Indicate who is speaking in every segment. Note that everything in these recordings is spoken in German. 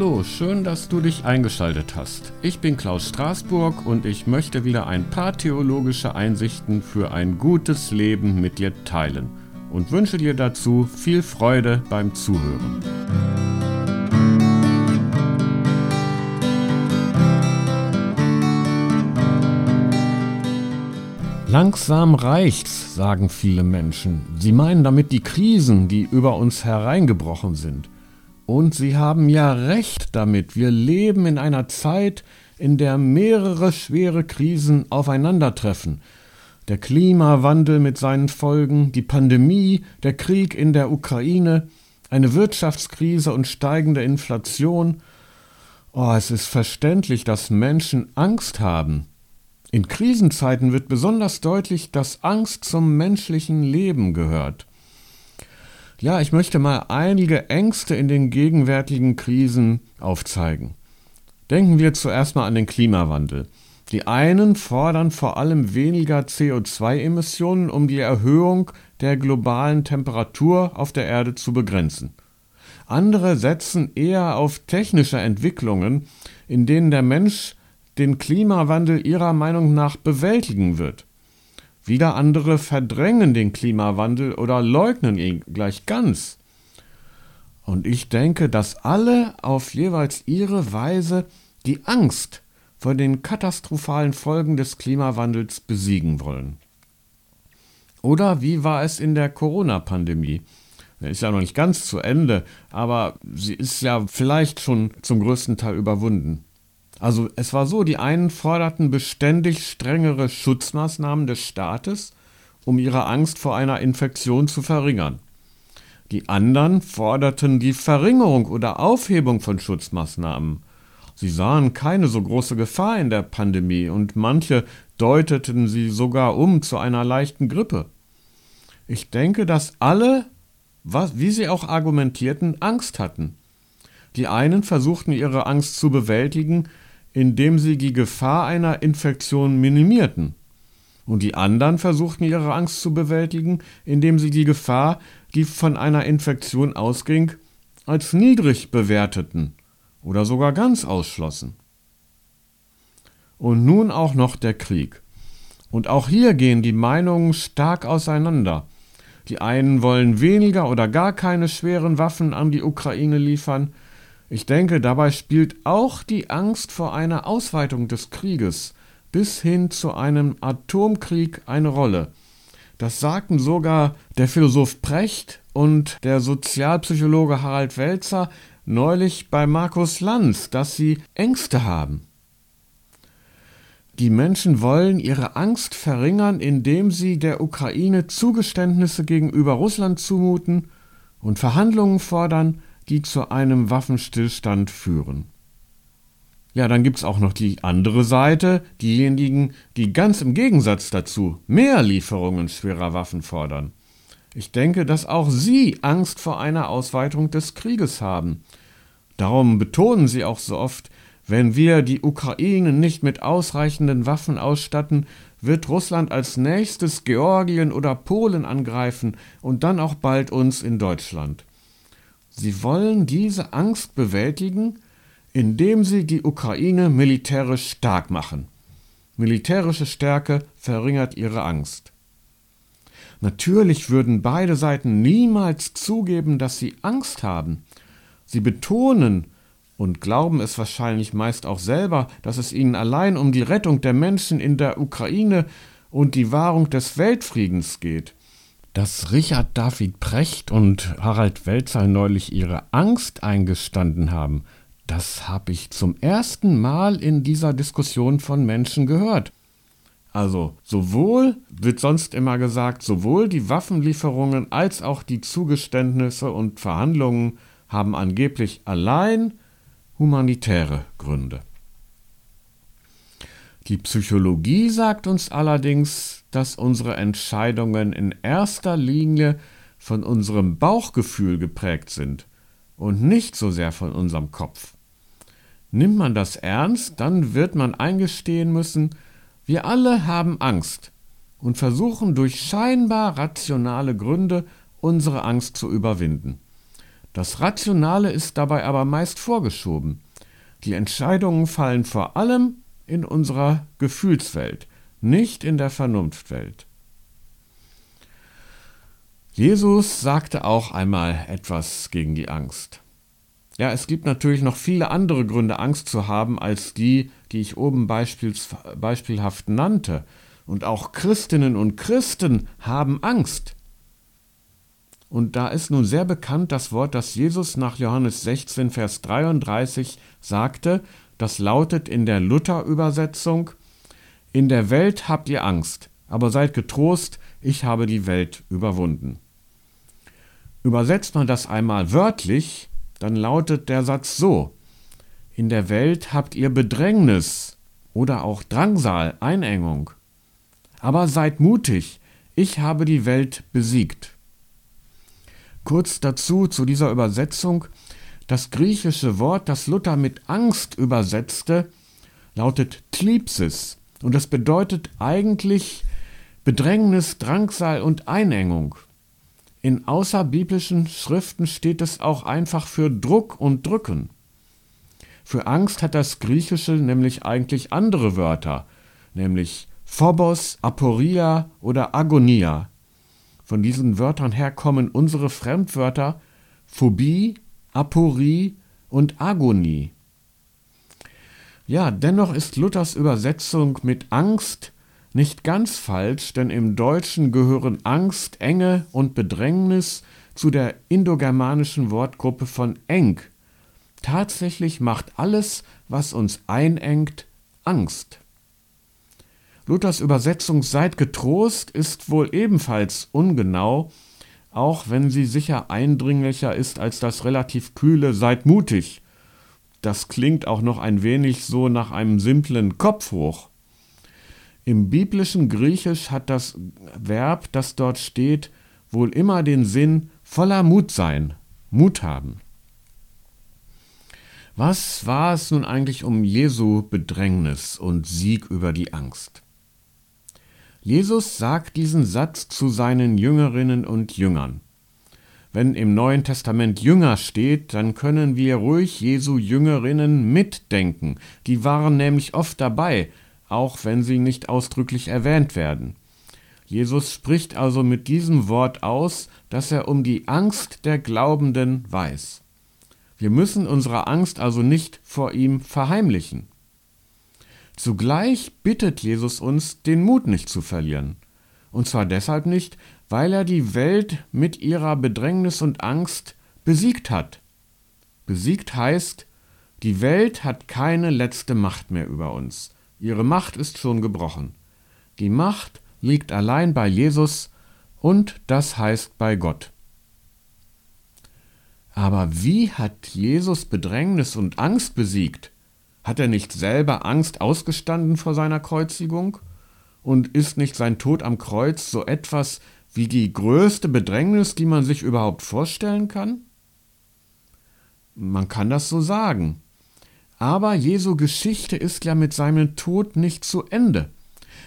Speaker 1: Hallo, schön, dass du dich eingeschaltet hast. Ich bin Klaus Straßburg und ich möchte wieder ein paar theologische Einsichten für ein gutes Leben mit dir teilen und wünsche dir dazu viel Freude beim Zuhören. Langsam reicht's, sagen viele Menschen. Sie meinen damit die Krisen, die über uns hereingebrochen sind. Und Sie haben ja recht damit. Wir leben in einer Zeit, in der mehrere schwere Krisen aufeinandertreffen. Der Klimawandel mit seinen Folgen, die Pandemie, der Krieg in der Ukraine, eine Wirtschaftskrise und steigende Inflation. Oh, es ist verständlich, dass Menschen Angst haben. In Krisenzeiten wird besonders deutlich, dass Angst zum menschlichen Leben gehört. Ja, ich möchte mal einige Ängste in den gegenwärtigen Krisen aufzeigen. Denken wir zuerst mal an den Klimawandel. Die einen fordern vor allem weniger CO2-Emissionen, um die Erhöhung der globalen Temperatur auf der Erde zu begrenzen. Andere setzen eher auf technische Entwicklungen, in denen der Mensch den Klimawandel ihrer Meinung nach bewältigen wird. Wieder andere verdrängen den Klimawandel oder leugnen ihn gleich ganz. Und ich denke, dass alle auf jeweils ihre Weise die Angst vor den katastrophalen Folgen des Klimawandels besiegen wollen. Oder wie war es in der Corona-Pandemie? Ist ja noch nicht ganz zu Ende, aber sie ist ja vielleicht schon zum größten Teil überwunden. Also es war so, die einen forderten beständig strengere Schutzmaßnahmen des Staates, um ihre Angst vor einer Infektion zu verringern. Die anderen forderten die Verringerung oder Aufhebung von Schutzmaßnahmen. Sie sahen keine so große Gefahr in der Pandemie und manche deuteten sie sogar um zu einer leichten Grippe. Ich denke, dass alle, was, wie sie auch argumentierten, Angst hatten. Die einen versuchten ihre Angst zu bewältigen, indem sie die Gefahr einer Infektion minimierten. Und die anderen versuchten ihre Angst zu bewältigen, indem sie die Gefahr, die von einer Infektion ausging, als niedrig bewerteten oder sogar ganz ausschlossen. Und nun auch noch der Krieg. Und auch hier gehen die Meinungen stark auseinander. Die einen wollen weniger oder gar keine schweren Waffen an die Ukraine liefern, ich denke, dabei spielt auch die Angst vor einer Ausweitung des Krieges bis hin zu einem Atomkrieg eine Rolle. Das sagten sogar der Philosoph Precht und der Sozialpsychologe Harald Welzer neulich bei Markus Lanz, dass sie Ängste haben. Die Menschen wollen ihre Angst verringern, indem sie der Ukraine Zugeständnisse gegenüber Russland zumuten und Verhandlungen fordern, die zu einem Waffenstillstand führen. Ja, dann gibt es auch noch die andere Seite, diejenigen, die ganz im Gegensatz dazu mehr Lieferungen schwerer Waffen fordern. Ich denke, dass auch sie Angst vor einer Ausweitung des Krieges haben. Darum betonen sie auch so oft, wenn wir die Ukraine nicht mit ausreichenden Waffen ausstatten, wird Russland als nächstes Georgien oder Polen angreifen und dann auch bald uns in Deutschland. Sie wollen diese Angst bewältigen, indem sie die Ukraine militärisch stark machen. Militärische Stärke verringert ihre Angst. Natürlich würden beide Seiten niemals zugeben, dass sie Angst haben. Sie betonen und glauben es wahrscheinlich meist auch selber, dass es ihnen allein um die Rettung der Menschen in der Ukraine und die Wahrung des Weltfriedens geht dass Richard David Precht und Harald Welzer neulich ihre Angst eingestanden haben, das habe ich zum ersten Mal in dieser Diskussion von Menschen gehört. Also sowohl, wird sonst immer gesagt, sowohl die Waffenlieferungen als auch die Zugeständnisse und Verhandlungen haben angeblich allein humanitäre Gründe. Die Psychologie sagt uns allerdings, dass unsere Entscheidungen in erster Linie von unserem Bauchgefühl geprägt sind und nicht so sehr von unserem Kopf. Nimmt man das ernst, dann wird man eingestehen müssen, wir alle haben Angst und versuchen durch scheinbar rationale Gründe unsere Angst zu überwinden. Das Rationale ist dabei aber meist vorgeschoben. Die Entscheidungen fallen vor allem in unserer Gefühlswelt, nicht in der Vernunftwelt. Jesus sagte auch einmal etwas gegen die Angst. Ja, es gibt natürlich noch viele andere Gründe, Angst zu haben, als die, die ich oben beispielhaft nannte. Und auch Christinnen und Christen haben Angst. Und da ist nun sehr bekannt das Wort, das Jesus nach Johannes 16, Vers 33 sagte, das lautet in der Luther-Übersetzung, In der Welt habt ihr Angst, aber seid getrost, ich habe die Welt überwunden. Übersetzt man das einmal wörtlich, dann lautet der Satz so, In der Welt habt ihr Bedrängnis oder auch Drangsal, Einengung. Aber seid mutig, ich habe die Welt besiegt. Kurz dazu zu dieser Übersetzung. Das griechische Wort, das Luther mit Angst übersetzte, lautet Thlipsis und das bedeutet eigentlich Bedrängnis, Drangsal und Einengung. In außerbiblischen Schriften steht es auch einfach für Druck und Drücken. Für Angst hat das Griechische nämlich eigentlich andere Wörter, nämlich Phobos, Aporia oder Agonia. Von diesen Wörtern her kommen unsere Fremdwörter Phobie, Aporie und Agonie. Ja, dennoch ist Luthers Übersetzung mit Angst nicht ganz falsch, denn im Deutschen gehören Angst, Enge und Bedrängnis zu der indogermanischen Wortgruppe von eng. Tatsächlich macht alles, was uns einengt, Angst. Luthers Übersetzung Seid getrost ist wohl ebenfalls ungenau, auch wenn sie sicher eindringlicher ist als das relativ kühle Seid mutig. Das klingt auch noch ein wenig so nach einem simplen Kopf hoch. Im biblischen Griechisch hat das Verb, das dort steht, wohl immer den Sinn voller Mut sein, Mut haben. Was war es nun eigentlich um Jesu Bedrängnis und Sieg über die Angst? Jesus sagt diesen Satz zu seinen Jüngerinnen und Jüngern. Wenn im Neuen Testament Jünger steht, dann können wir ruhig Jesu Jüngerinnen mitdenken. Die waren nämlich oft dabei, auch wenn sie nicht ausdrücklich erwähnt werden. Jesus spricht also mit diesem Wort aus, dass er um die Angst der Glaubenden weiß. Wir müssen unsere Angst also nicht vor ihm verheimlichen. Zugleich bittet Jesus uns, den Mut nicht zu verlieren. Und zwar deshalb nicht, weil er die Welt mit ihrer Bedrängnis und Angst besiegt hat. Besiegt heißt, die Welt hat keine letzte Macht mehr über uns. Ihre Macht ist schon gebrochen. Die Macht liegt allein bei Jesus und das heißt bei Gott. Aber wie hat Jesus Bedrängnis und Angst besiegt? Hat er nicht selber Angst ausgestanden vor seiner Kreuzigung? Und ist nicht sein Tod am Kreuz so etwas wie die größte Bedrängnis, die man sich überhaupt vorstellen kann? Man kann das so sagen. Aber Jesu Geschichte ist ja mit seinem Tod nicht zu Ende.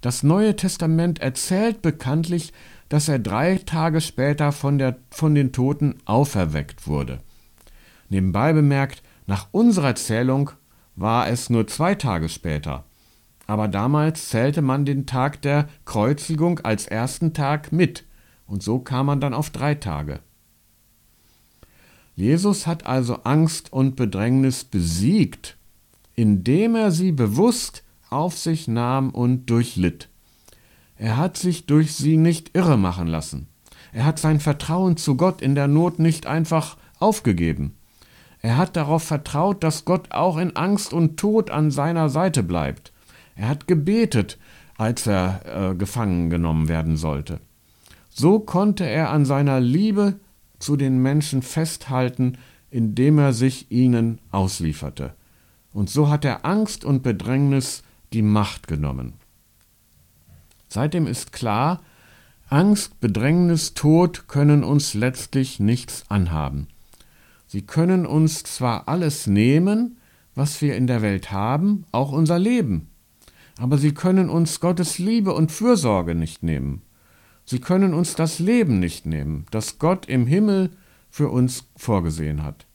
Speaker 1: Das Neue Testament erzählt bekanntlich, dass er drei Tage später von, der, von den Toten auferweckt wurde. Nebenbei bemerkt, nach unserer Zählung war es nur zwei Tage später. Aber damals zählte man den Tag der Kreuzigung als ersten Tag mit, und so kam man dann auf drei Tage. Jesus hat also Angst und Bedrängnis besiegt, indem er sie bewusst auf sich nahm und durchlitt. Er hat sich durch sie nicht irre machen lassen. Er hat sein Vertrauen zu Gott in der Not nicht einfach aufgegeben. Er hat darauf vertraut, dass Gott auch in Angst und Tod an seiner Seite bleibt. Er hat gebetet, als er äh, gefangen genommen werden sollte. So konnte er an seiner Liebe zu den Menschen festhalten, indem er sich ihnen auslieferte. Und so hat er Angst und Bedrängnis die Macht genommen. Seitdem ist klar, Angst, Bedrängnis, Tod können uns letztlich nichts anhaben. Sie können uns zwar alles nehmen, was wir in der Welt haben, auch unser Leben, aber sie können uns Gottes Liebe und Fürsorge nicht nehmen. Sie können uns das Leben nicht nehmen, das Gott im Himmel für uns vorgesehen hat.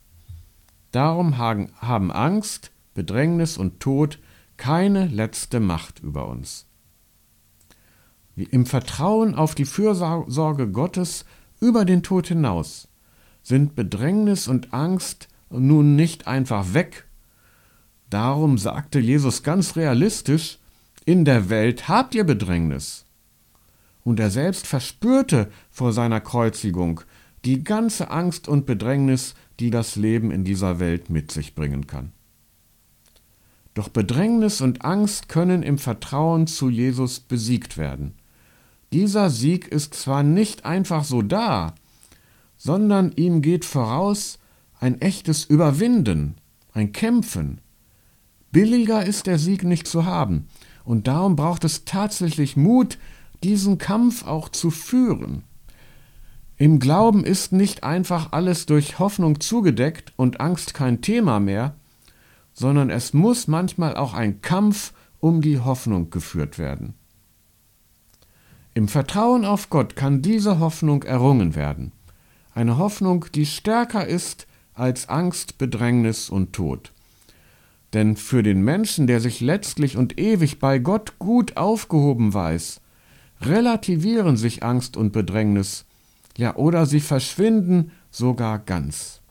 Speaker 1: Darum haben Angst, Bedrängnis und Tod keine letzte Macht über uns. Im Vertrauen auf die Fürsorge Gottes über den Tod hinaus sind Bedrängnis und Angst nun nicht einfach weg. Darum sagte Jesus ganz realistisch, in der Welt habt ihr Bedrängnis. Und er selbst verspürte vor seiner Kreuzigung die ganze Angst und Bedrängnis, die das Leben in dieser Welt mit sich bringen kann. Doch Bedrängnis und Angst können im Vertrauen zu Jesus besiegt werden. Dieser Sieg ist zwar nicht einfach so da, sondern ihm geht voraus ein echtes Überwinden, ein Kämpfen. Billiger ist der Sieg nicht zu haben, und darum braucht es tatsächlich Mut, diesen Kampf auch zu führen. Im Glauben ist nicht einfach alles durch Hoffnung zugedeckt und Angst kein Thema mehr, sondern es muss manchmal auch ein Kampf um die Hoffnung geführt werden. Im Vertrauen auf Gott kann diese Hoffnung errungen werden. Eine Hoffnung, die stärker ist als Angst, Bedrängnis und Tod. Denn für den Menschen, der sich letztlich und ewig bei Gott gut aufgehoben weiß, relativieren sich Angst und Bedrängnis, ja oder sie verschwinden sogar ganz.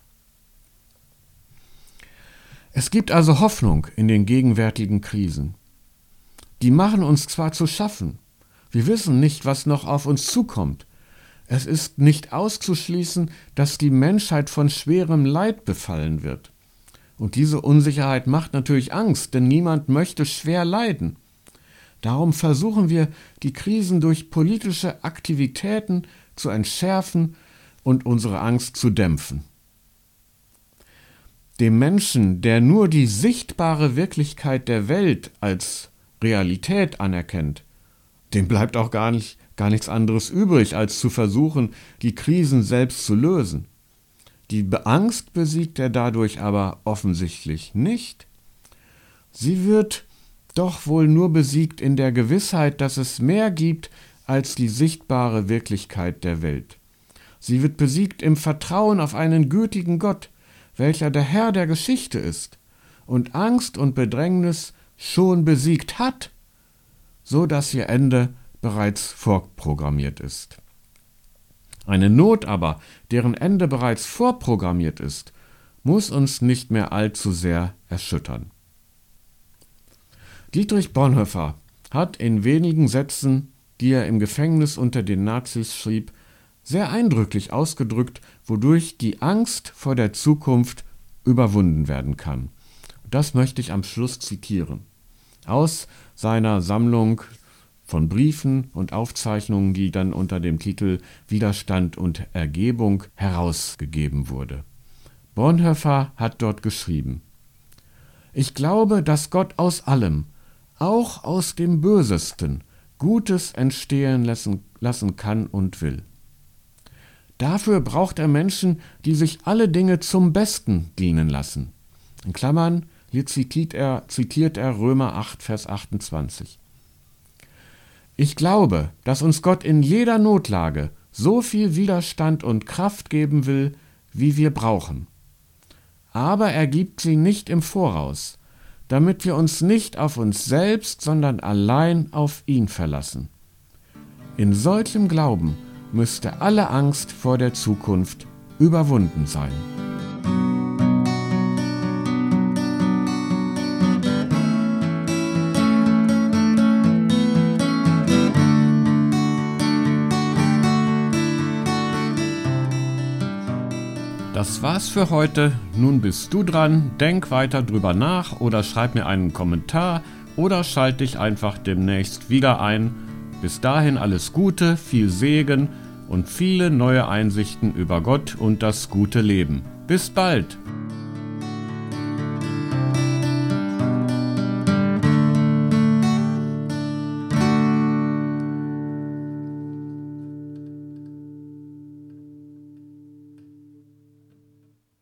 Speaker 1: Es gibt also Hoffnung in den gegenwärtigen Krisen. Die machen uns zwar zu schaffen, wir wissen nicht, was noch auf uns zukommt. Es ist nicht auszuschließen, dass die Menschheit von schwerem Leid befallen wird. Und diese Unsicherheit macht natürlich Angst, denn niemand möchte schwer leiden. Darum versuchen wir, die Krisen durch politische Aktivitäten zu entschärfen und unsere Angst zu dämpfen. Dem Menschen, der nur die sichtbare Wirklichkeit der Welt als Realität anerkennt, dem bleibt auch gar, nicht, gar nichts anderes übrig, als zu versuchen, die Krisen selbst zu lösen. Die Angst besiegt er dadurch aber offensichtlich nicht. Sie wird doch wohl nur besiegt in der Gewissheit, dass es mehr gibt als die sichtbare Wirklichkeit der Welt. Sie wird besiegt im Vertrauen auf einen gütigen Gott, welcher der Herr der Geschichte ist und Angst und Bedrängnis schon besiegt hat so dass ihr Ende bereits vorprogrammiert ist. Eine Not aber, deren Ende bereits vorprogrammiert ist, muss uns nicht mehr allzu sehr erschüttern. Dietrich Bonhoeffer hat in wenigen Sätzen, die er im Gefängnis unter den Nazis schrieb, sehr eindrücklich ausgedrückt, wodurch die Angst vor der Zukunft überwunden werden kann. Das möchte ich am Schluss zitieren aus seiner Sammlung von Briefen und Aufzeichnungen, die dann unter dem Titel Widerstand und Ergebung herausgegeben wurde. Bonhoeffer hat dort geschrieben Ich glaube, dass Gott aus allem, auch aus dem Bösesten, Gutes entstehen lassen, lassen kann und will. Dafür braucht er Menschen, die sich alle Dinge zum Besten dienen lassen. In Klammern, hier zitiert er, zitiert er Römer 8, Vers 28. Ich glaube, dass uns Gott in jeder Notlage so viel Widerstand und Kraft geben will, wie wir brauchen. Aber er gibt sie nicht im Voraus, damit wir uns nicht auf uns selbst, sondern allein auf ihn verlassen. In solchem Glauben müsste alle Angst vor der Zukunft überwunden sein. Das war's für heute. Nun bist du dran. Denk weiter drüber nach oder schreib mir einen Kommentar oder schalt dich einfach demnächst wieder ein. Bis dahin alles Gute, viel Segen und viele neue Einsichten über Gott und das gute Leben. Bis bald!